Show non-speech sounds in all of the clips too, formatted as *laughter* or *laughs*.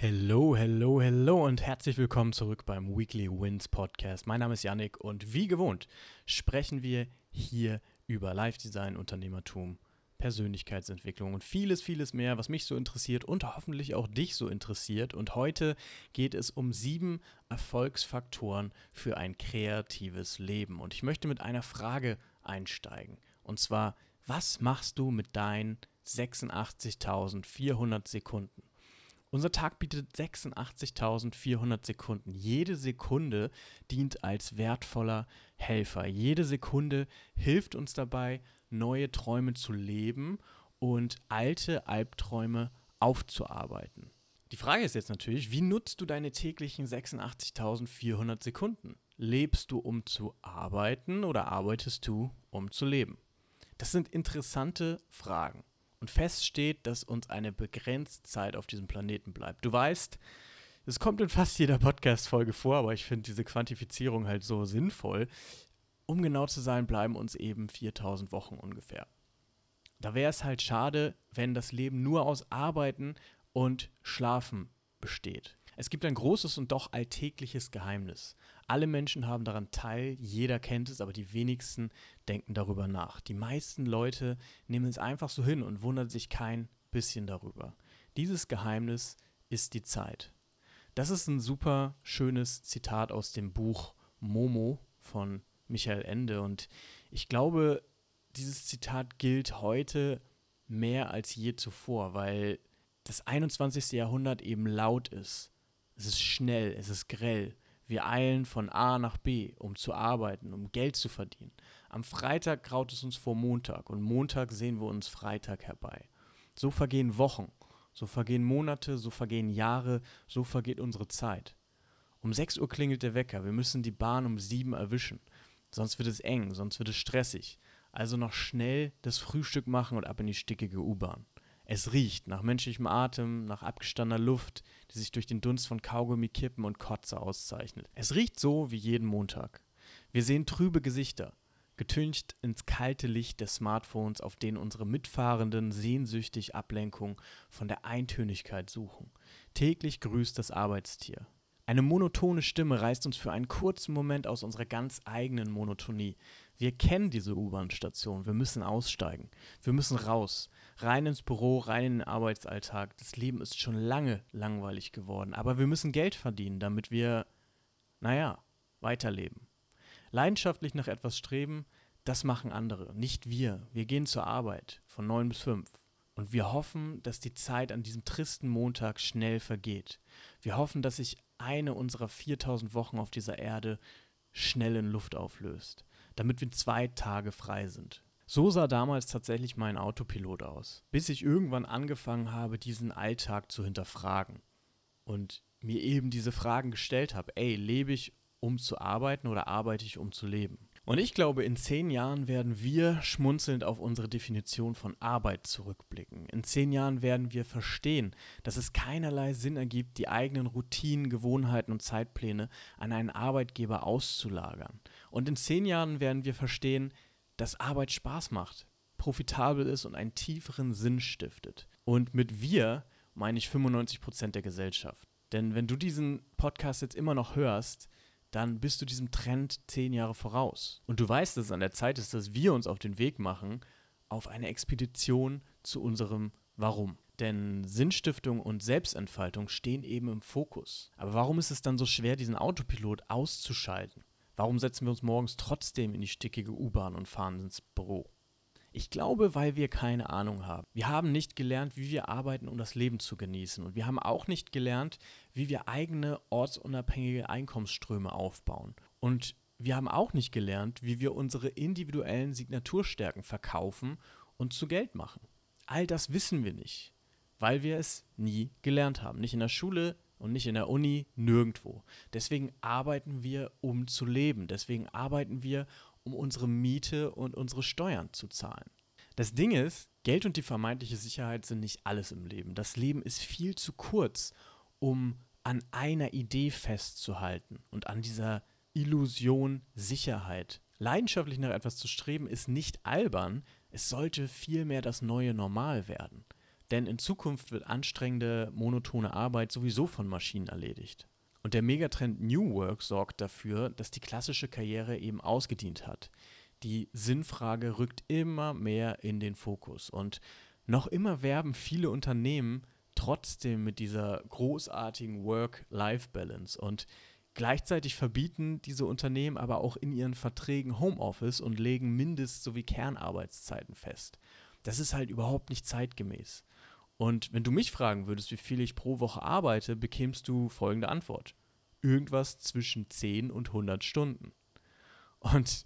Hello, hello, hello und herzlich willkommen zurück beim Weekly Wins Podcast. Mein Name ist Yannick und wie gewohnt sprechen wir hier über Live-Design, Unternehmertum, Persönlichkeitsentwicklung und vieles, vieles mehr, was mich so interessiert und hoffentlich auch dich so interessiert. Und heute geht es um sieben Erfolgsfaktoren für ein kreatives Leben. Und ich möchte mit einer Frage einsteigen. Und zwar, was machst du mit deinen 86.400 Sekunden? Unser Tag bietet 86.400 Sekunden. Jede Sekunde dient als wertvoller Helfer. Jede Sekunde hilft uns dabei, neue Träume zu leben und alte Albträume aufzuarbeiten. Die Frage ist jetzt natürlich, wie nutzt du deine täglichen 86.400 Sekunden? Lebst du, um zu arbeiten oder arbeitest du, um zu leben? Das sind interessante Fragen und feststeht, dass uns eine begrenzte Zeit auf diesem Planeten bleibt. Du weißt, es kommt in fast jeder Podcast-Folge vor, aber ich finde diese Quantifizierung halt so sinnvoll. Um genau zu sein, bleiben uns eben 4000 Wochen ungefähr. Da wäre es halt schade, wenn das Leben nur aus Arbeiten und Schlafen besteht. Es gibt ein großes und doch alltägliches Geheimnis. Alle Menschen haben daran teil, jeder kennt es, aber die wenigsten denken darüber nach. Die meisten Leute nehmen es einfach so hin und wundern sich kein bisschen darüber. Dieses Geheimnis ist die Zeit. Das ist ein super schönes Zitat aus dem Buch Momo von Michael Ende und ich glaube, dieses Zitat gilt heute mehr als je zuvor, weil das 21. Jahrhundert eben laut ist es ist schnell, es ist grell. Wir eilen von A nach B, um zu arbeiten, um Geld zu verdienen. Am Freitag graut es uns vor Montag und Montag sehen wir uns Freitag herbei. So vergehen Wochen, so vergehen Monate, so vergehen Jahre, so vergeht unsere Zeit. Um 6 Uhr klingelt der Wecker, wir müssen die Bahn um 7 erwischen. Sonst wird es eng, sonst wird es stressig. Also noch schnell das Frühstück machen und ab in die stickige U-Bahn. Es riecht nach menschlichem Atem, nach abgestandener Luft, die sich durch den Dunst von Kaugummi, Kippen und Kotze auszeichnet. Es riecht so wie jeden Montag. Wir sehen trübe Gesichter, getüncht ins kalte Licht des Smartphones, auf denen unsere Mitfahrenden sehnsüchtig Ablenkung von der Eintönigkeit suchen. Täglich grüßt das Arbeitstier. Eine monotone Stimme reißt uns für einen kurzen Moment aus unserer ganz eigenen Monotonie. Wir kennen diese U-Bahn-Station, wir müssen aussteigen, wir müssen raus, rein ins Büro, rein in den Arbeitsalltag. Das Leben ist schon lange langweilig geworden, aber wir müssen Geld verdienen, damit wir, naja, weiterleben. Leidenschaftlich nach etwas streben, das machen andere, nicht wir. Wir gehen zur Arbeit von neun bis fünf. Und wir hoffen, dass die Zeit an diesem tristen Montag schnell vergeht. Wir hoffen, dass sich eine unserer 4000 Wochen auf dieser Erde schnell in Luft auflöst, damit wir zwei Tage frei sind. So sah damals tatsächlich mein Autopilot aus, bis ich irgendwann angefangen habe, diesen Alltag zu hinterfragen und mir eben diese Fragen gestellt habe, ey, lebe ich, um zu arbeiten oder arbeite ich, um zu leben? Und ich glaube, in zehn Jahren werden wir schmunzelnd auf unsere Definition von Arbeit zurückblicken. In zehn Jahren werden wir verstehen, dass es keinerlei Sinn ergibt, die eigenen Routinen, Gewohnheiten und Zeitpläne an einen Arbeitgeber auszulagern. Und in zehn Jahren werden wir verstehen, dass Arbeit Spaß macht, profitabel ist und einen tieferen Sinn stiftet. Und mit wir meine ich 95 Prozent der Gesellschaft. Denn wenn du diesen Podcast jetzt immer noch hörst, dann bist du diesem Trend zehn Jahre voraus. Und du weißt, dass es an der Zeit ist, dass wir uns auf den Weg machen, auf eine Expedition zu unserem Warum. Denn Sinnstiftung und Selbstentfaltung stehen eben im Fokus. Aber warum ist es dann so schwer, diesen Autopilot auszuschalten? Warum setzen wir uns morgens trotzdem in die stickige U-Bahn und fahren ins Büro? Ich glaube, weil wir keine Ahnung haben. Wir haben nicht gelernt, wie wir arbeiten, um das Leben zu genießen. Und wir haben auch nicht gelernt, wie wir eigene ortsunabhängige Einkommensströme aufbauen. Und wir haben auch nicht gelernt, wie wir unsere individuellen Signaturstärken verkaufen und zu Geld machen. All das wissen wir nicht, weil wir es nie gelernt haben. Nicht in der Schule und nicht in der Uni, nirgendwo. Deswegen arbeiten wir, um zu leben. Deswegen arbeiten wir, um unsere Miete und unsere Steuern zu zahlen. Das Ding ist, Geld und die vermeintliche Sicherheit sind nicht alles im Leben. Das Leben ist viel zu kurz, um an einer Idee festzuhalten und an dieser Illusion Sicherheit. Leidenschaftlich nach etwas zu streben ist nicht albern, es sollte vielmehr das neue Normal werden. Denn in Zukunft wird anstrengende, monotone Arbeit sowieso von Maschinen erledigt. Und der Megatrend New Work sorgt dafür, dass die klassische Karriere eben ausgedient hat. Die Sinnfrage rückt immer mehr in den Fokus. Und noch immer werben viele Unternehmen trotzdem mit dieser großartigen Work-Life-Balance. Und Gleichzeitig verbieten diese Unternehmen aber auch in ihren Verträgen Homeoffice und legen Mindest- sowie Kernarbeitszeiten fest. Das ist halt überhaupt nicht zeitgemäß. Und wenn du mich fragen würdest, wie viel ich pro Woche arbeite, bekämst du folgende Antwort. Irgendwas zwischen 10 und 100 Stunden. Und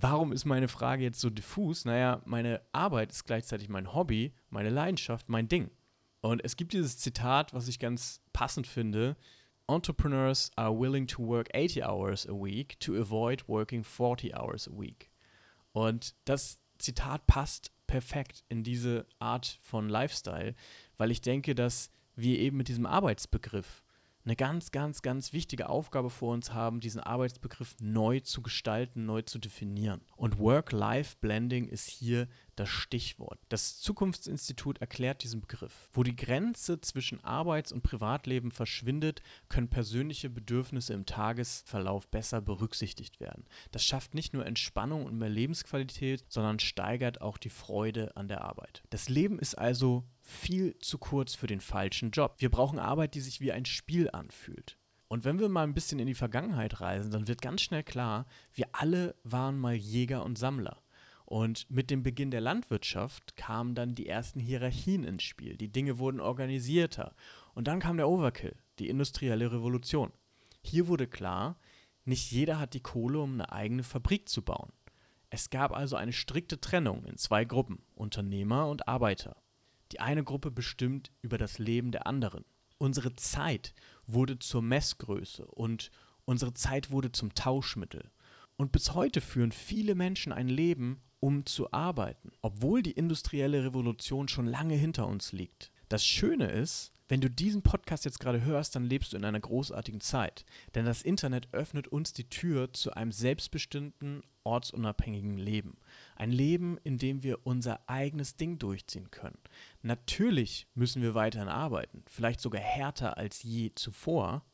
warum ist meine Frage jetzt so diffus? Naja, meine Arbeit ist gleichzeitig mein Hobby, meine Leidenschaft, mein Ding. Und es gibt dieses Zitat, was ich ganz passend finde. Entrepreneurs are willing to work 80 hours a week to avoid working 40 hours a week. Und das Zitat passt perfekt in diese Art von Lifestyle, weil ich denke, dass wir eben mit diesem Arbeitsbegriff eine ganz, ganz, ganz wichtige Aufgabe vor uns haben, diesen Arbeitsbegriff neu zu gestalten, neu zu definieren. Und Work-Life-Blending ist hier das Stichwort. Das Zukunftsinstitut erklärt diesen Begriff. Wo die Grenze zwischen Arbeits- und Privatleben verschwindet, können persönliche Bedürfnisse im Tagesverlauf besser berücksichtigt werden. Das schafft nicht nur Entspannung und mehr Lebensqualität, sondern steigert auch die Freude an der Arbeit. Das Leben ist also viel zu kurz für den falschen Job. Wir brauchen Arbeit, die sich wie ein Spiel anfühlt. Und wenn wir mal ein bisschen in die Vergangenheit reisen, dann wird ganz schnell klar, wir alle waren mal Jäger und Sammler. Und mit dem Beginn der Landwirtschaft kamen dann die ersten Hierarchien ins Spiel. Die Dinge wurden organisierter. Und dann kam der Overkill, die industrielle Revolution. Hier wurde klar, nicht jeder hat die Kohle, um eine eigene Fabrik zu bauen. Es gab also eine strikte Trennung in zwei Gruppen, Unternehmer und Arbeiter. Die eine Gruppe bestimmt über das Leben der anderen. Unsere Zeit wurde zur Messgröße und unsere Zeit wurde zum Tauschmittel. Und bis heute führen viele Menschen ein Leben, um zu arbeiten, obwohl die industrielle Revolution schon lange hinter uns liegt. Das Schöne ist, wenn du diesen Podcast jetzt gerade hörst, dann lebst du in einer großartigen Zeit. Denn das Internet öffnet uns die Tür zu einem selbstbestimmten, ortsunabhängigen Leben. Ein Leben, in dem wir unser eigenes Ding durchziehen können. Natürlich müssen wir weiterhin arbeiten, vielleicht sogar härter als je zuvor,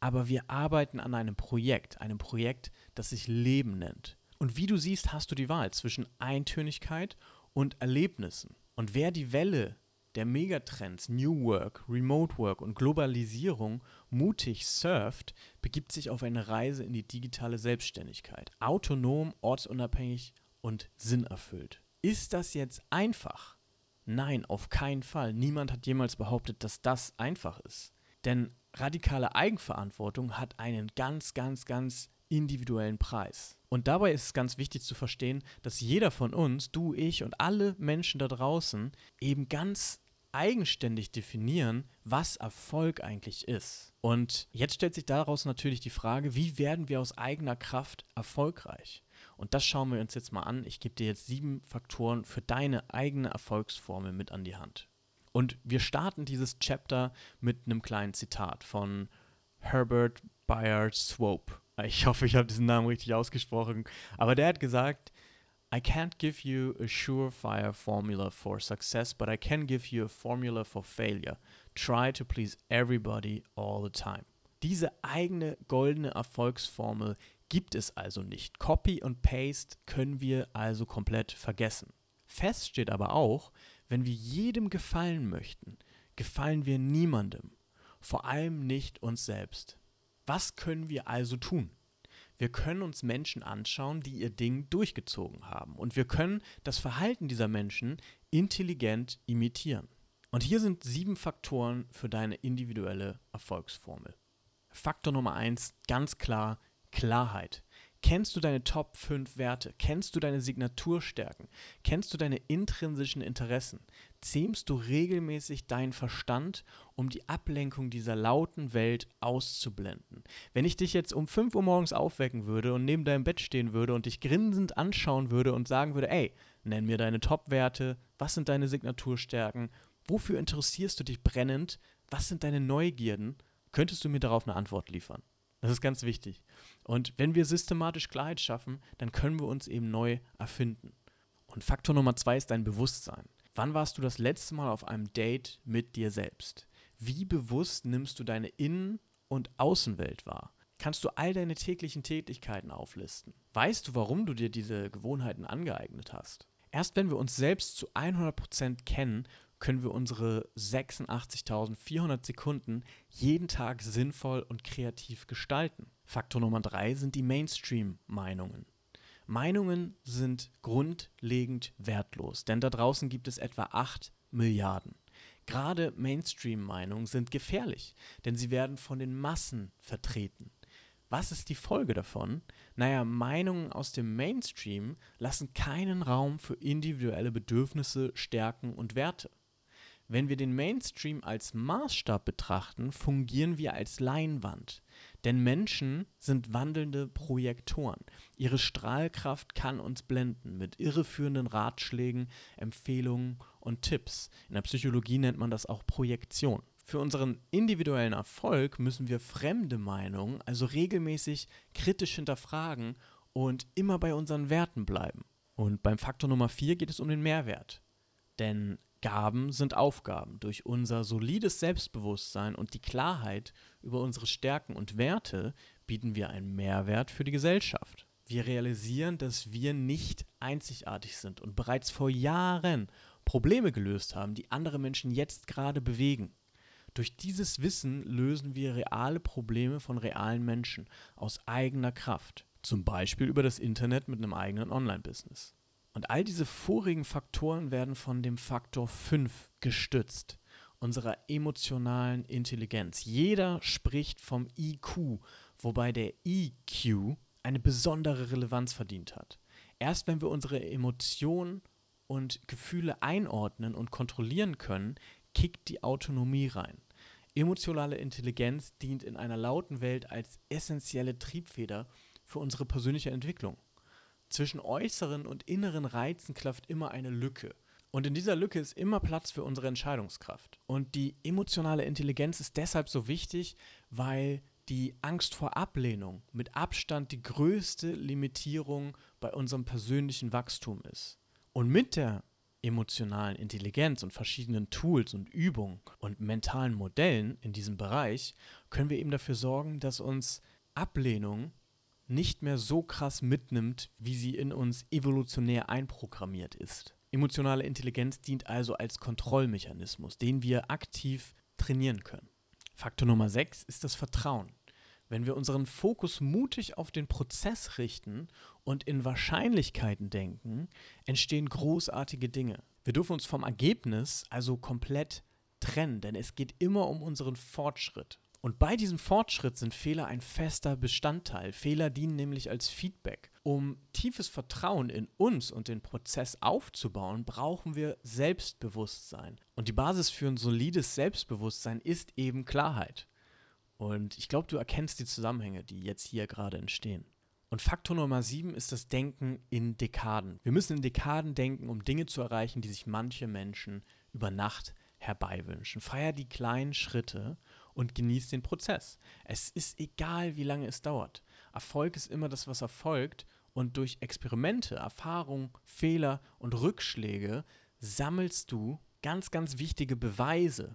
aber wir arbeiten an einem Projekt, einem Projekt, das sich Leben nennt. Und wie du siehst, hast du die Wahl zwischen Eintönigkeit und Erlebnissen. Und wer die Welle der Megatrends New Work, Remote Work und Globalisierung mutig surft, begibt sich auf eine Reise in die digitale Selbstständigkeit. Autonom, ortsunabhängig und sinnerfüllt. Ist das jetzt einfach? Nein, auf keinen Fall. Niemand hat jemals behauptet, dass das einfach ist. Denn radikale Eigenverantwortung hat einen ganz, ganz, ganz individuellen Preis. Und dabei ist es ganz wichtig zu verstehen, dass jeder von uns, du, ich und alle Menschen da draußen eben ganz eigenständig definieren, was Erfolg eigentlich ist. Und jetzt stellt sich daraus natürlich die Frage, wie werden wir aus eigener Kraft erfolgreich? Und das schauen wir uns jetzt mal an. Ich gebe dir jetzt sieben Faktoren für deine eigene Erfolgsformel mit an die Hand. Und wir starten dieses Chapter mit einem kleinen Zitat von Herbert Bayard Swope. Ich hoffe, ich habe diesen Namen richtig ausgesprochen. Aber der hat gesagt, I can't give you a surefire formula for success, but I can give you a formula for failure. Try to please everybody all the time. Diese eigene goldene Erfolgsformel gibt es also nicht. Copy und Paste können wir also komplett vergessen. Fest steht aber auch, wenn wir jedem gefallen möchten, gefallen wir niemandem, vor allem nicht uns selbst. Was können wir also tun? Wir können uns Menschen anschauen, die ihr Ding durchgezogen haben. Und wir können das Verhalten dieser Menschen intelligent imitieren. Und hier sind sieben Faktoren für deine individuelle Erfolgsformel. Faktor Nummer eins, ganz klar, Klarheit. Kennst du deine Top 5 Werte? Kennst du deine Signaturstärken? Kennst du deine intrinsischen Interessen? Zähmst du regelmäßig deinen Verstand, um die Ablenkung dieser lauten Welt auszublenden? Wenn ich dich jetzt um 5 Uhr morgens aufwecken würde und neben deinem Bett stehen würde und dich grinsend anschauen würde und sagen würde, ey, nenn mir deine Top-Werte, was sind deine Signaturstärken, wofür interessierst du dich brennend, was sind deine Neugierden, könntest du mir darauf eine Antwort liefern. Das ist ganz wichtig. Und wenn wir systematisch Klarheit schaffen, dann können wir uns eben neu erfinden. Und Faktor Nummer zwei ist dein Bewusstsein. Wann warst du das letzte Mal auf einem Date mit dir selbst? Wie bewusst nimmst du deine Innen- und Außenwelt wahr? Kannst du all deine täglichen Tätigkeiten auflisten? Weißt du, warum du dir diese Gewohnheiten angeeignet hast? Erst wenn wir uns selbst zu 100% kennen, können wir unsere 86.400 Sekunden jeden Tag sinnvoll und kreativ gestalten. Faktor Nummer drei sind die Mainstream-Meinungen. Meinungen sind grundlegend wertlos, denn da draußen gibt es etwa 8 Milliarden. Gerade Mainstream-Meinungen sind gefährlich, denn sie werden von den Massen vertreten. Was ist die Folge davon? Naja, Meinungen aus dem Mainstream lassen keinen Raum für individuelle Bedürfnisse, Stärken und Werte. Wenn wir den Mainstream als Maßstab betrachten, fungieren wir als Leinwand. Denn Menschen sind wandelnde Projektoren. Ihre Strahlkraft kann uns blenden mit irreführenden Ratschlägen, Empfehlungen und Tipps. In der Psychologie nennt man das auch Projektion. Für unseren individuellen Erfolg müssen wir fremde Meinungen also regelmäßig kritisch hinterfragen und immer bei unseren Werten bleiben. Und beim Faktor Nummer 4 geht es um den Mehrwert. Denn Gaben sind Aufgaben. Durch unser solides Selbstbewusstsein und die Klarheit über unsere Stärken und Werte bieten wir einen Mehrwert für die Gesellschaft. Wir realisieren, dass wir nicht einzigartig sind und bereits vor Jahren Probleme gelöst haben, die andere Menschen jetzt gerade bewegen. Durch dieses Wissen lösen wir reale Probleme von realen Menschen aus eigener Kraft. Zum Beispiel über das Internet mit einem eigenen Online-Business. Und all diese vorigen Faktoren werden von dem Faktor 5 gestützt, unserer emotionalen Intelligenz. Jeder spricht vom IQ, wobei der EQ eine besondere Relevanz verdient hat. Erst wenn wir unsere Emotionen und Gefühle einordnen und kontrollieren können, kickt die Autonomie rein. Emotionale Intelligenz dient in einer lauten Welt als essentielle Triebfeder für unsere persönliche Entwicklung. Zwischen äußeren und inneren Reizen klafft immer eine Lücke. Und in dieser Lücke ist immer Platz für unsere Entscheidungskraft. Und die emotionale Intelligenz ist deshalb so wichtig, weil die Angst vor Ablehnung mit Abstand die größte Limitierung bei unserem persönlichen Wachstum ist. Und mit der emotionalen Intelligenz und verschiedenen Tools und Übungen und mentalen Modellen in diesem Bereich können wir eben dafür sorgen, dass uns Ablehnung nicht mehr so krass mitnimmt, wie sie in uns evolutionär einprogrammiert ist. Emotionale Intelligenz dient also als Kontrollmechanismus, den wir aktiv trainieren können. Faktor Nummer 6 ist das Vertrauen. Wenn wir unseren Fokus mutig auf den Prozess richten und in Wahrscheinlichkeiten denken, entstehen großartige Dinge. Wir dürfen uns vom Ergebnis also komplett trennen, denn es geht immer um unseren Fortschritt. Und bei diesem Fortschritt sind Fehler ein fester Bestandteil. Fehler dienen nämlich als Feedback. Um tiefes Vertrauen in uns und den Prozess aufzubauen, brauchen wir Selbstbewusstsein. Und die Basis für ein solides Selbstbewusstsein ist eben Klarheit. Und ich glaube, du erkennst die Zusammenhänge, die jetzt hier gerade entstehen. Und Faktor Nummer sieben ist das Denken in Dekaden. Wir müssen in Dekaden denken, um Dinge zu erreichen, die sich manche Menschen über Nacht herbeiwünschen. Feier die kleinen Schritte und genieß den Prozess. Es ist egal, wie lange es dauert. Erfolg ist immer das, was erfolgt und durch Experimente, Erfahrung, Fehler und Rückschläge sammelst du ganz, ganz wichtige Beweise,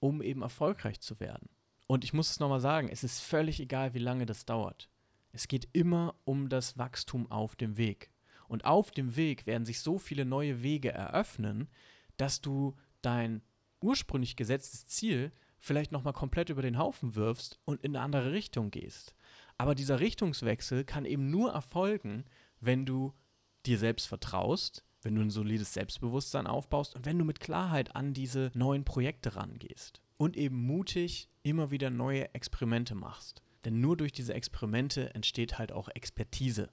um eben erfolgreich zu werden. Und ich muss es nochmal sagen, es ist völlig egal, wie lange das dauert. Es geht immer um das Wachstum auf dem Weg. Und auf dem Weg werden sich so viele neue Wege eröffnen, dass du dein ursprünglich gesetztes Ziel vielleicht nochmal komplett über den Haufen wirfst und in eine andere Richtung gehst. Aber dieser Richtungswechsel kann eben nur erfolgen, wenn du dir selbst vertraust, wenn du ein solides Selbstbewusstsein aufbaust und wenn du mit Klarheit an diese neuen Projekte rangehst. Und eben mutig immer wieder neue Experimente machst. Denn nur durch diese Experimente entsteht halt auch Expertise,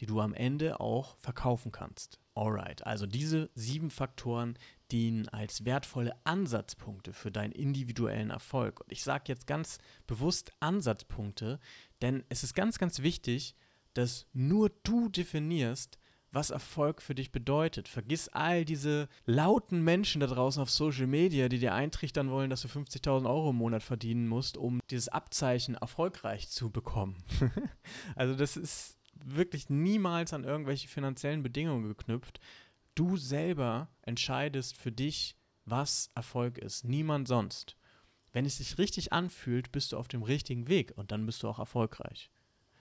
die du am Ende auch verkaufen kannst. Alright, also diese sieben Faktoren dienen als wertvolle Ansatzpunkte für deinen individuellen Erfolg. Und ich sage jetzt ganz bewusst Ansatzpunkte, denn es ist ganz, ganz wichtig, dass nur du definierst, was Erfolg für dich bedeutet. Vergiss all diese lauten Menschen da draußen auf Social Media, die dir eintrichtern wollen, dass du 50.000 Euro im Monat verdienen musst, um dieses Abzeichen erfolgreich zu bekommen. *laughs* also das ist wirklich niemals an irgendwelche finanziellen Bedingungen geknüpft. Du selber entscheidest für dich, was Erfolg ist. Niemand sonst. Wenn es sich richtig anfühlt, bist du auf dem richtigen Weg und dann bist du auch erfolgreich.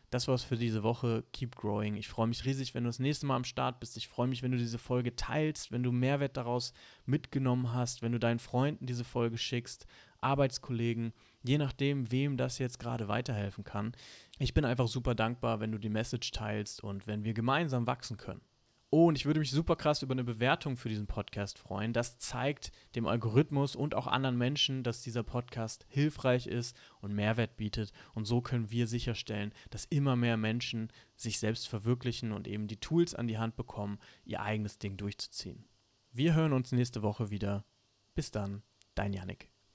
Das war's für diese Woche. Keep growing. Ich freue mich riesig, wenn du das nächste Mal am Start bist. Ich freue mich, wenn du diese Folge teilst, wenn du Mehrwert daraus mitgenommen hast, wenn du deinen Freunden diese Folge schickst, Arbeitskollegen, je nachdem, wem das jetzt gerade weiterhelfen kann. Ich bin einfach super dankbar, wenn du die Message teilst und wenn wir gemeinsam wachsen können. Oh, und ich würde mich super krass über eine Bewertung für diesen Podcast freuen. Das zeigt dem Algorithmus und auch anderen Menschen, dass dieser Podcast hilfreich ist und Mehrwert bietet. Und so können wir sicherstellen, dass immer mehr Menschen sich selbst verwirklichen und eben die Tools an die Hand bekommen, ihr eigenes Ding durchzuziehen. Wir hören uns nächste Woche wieder. Bis dann, dein Yannick.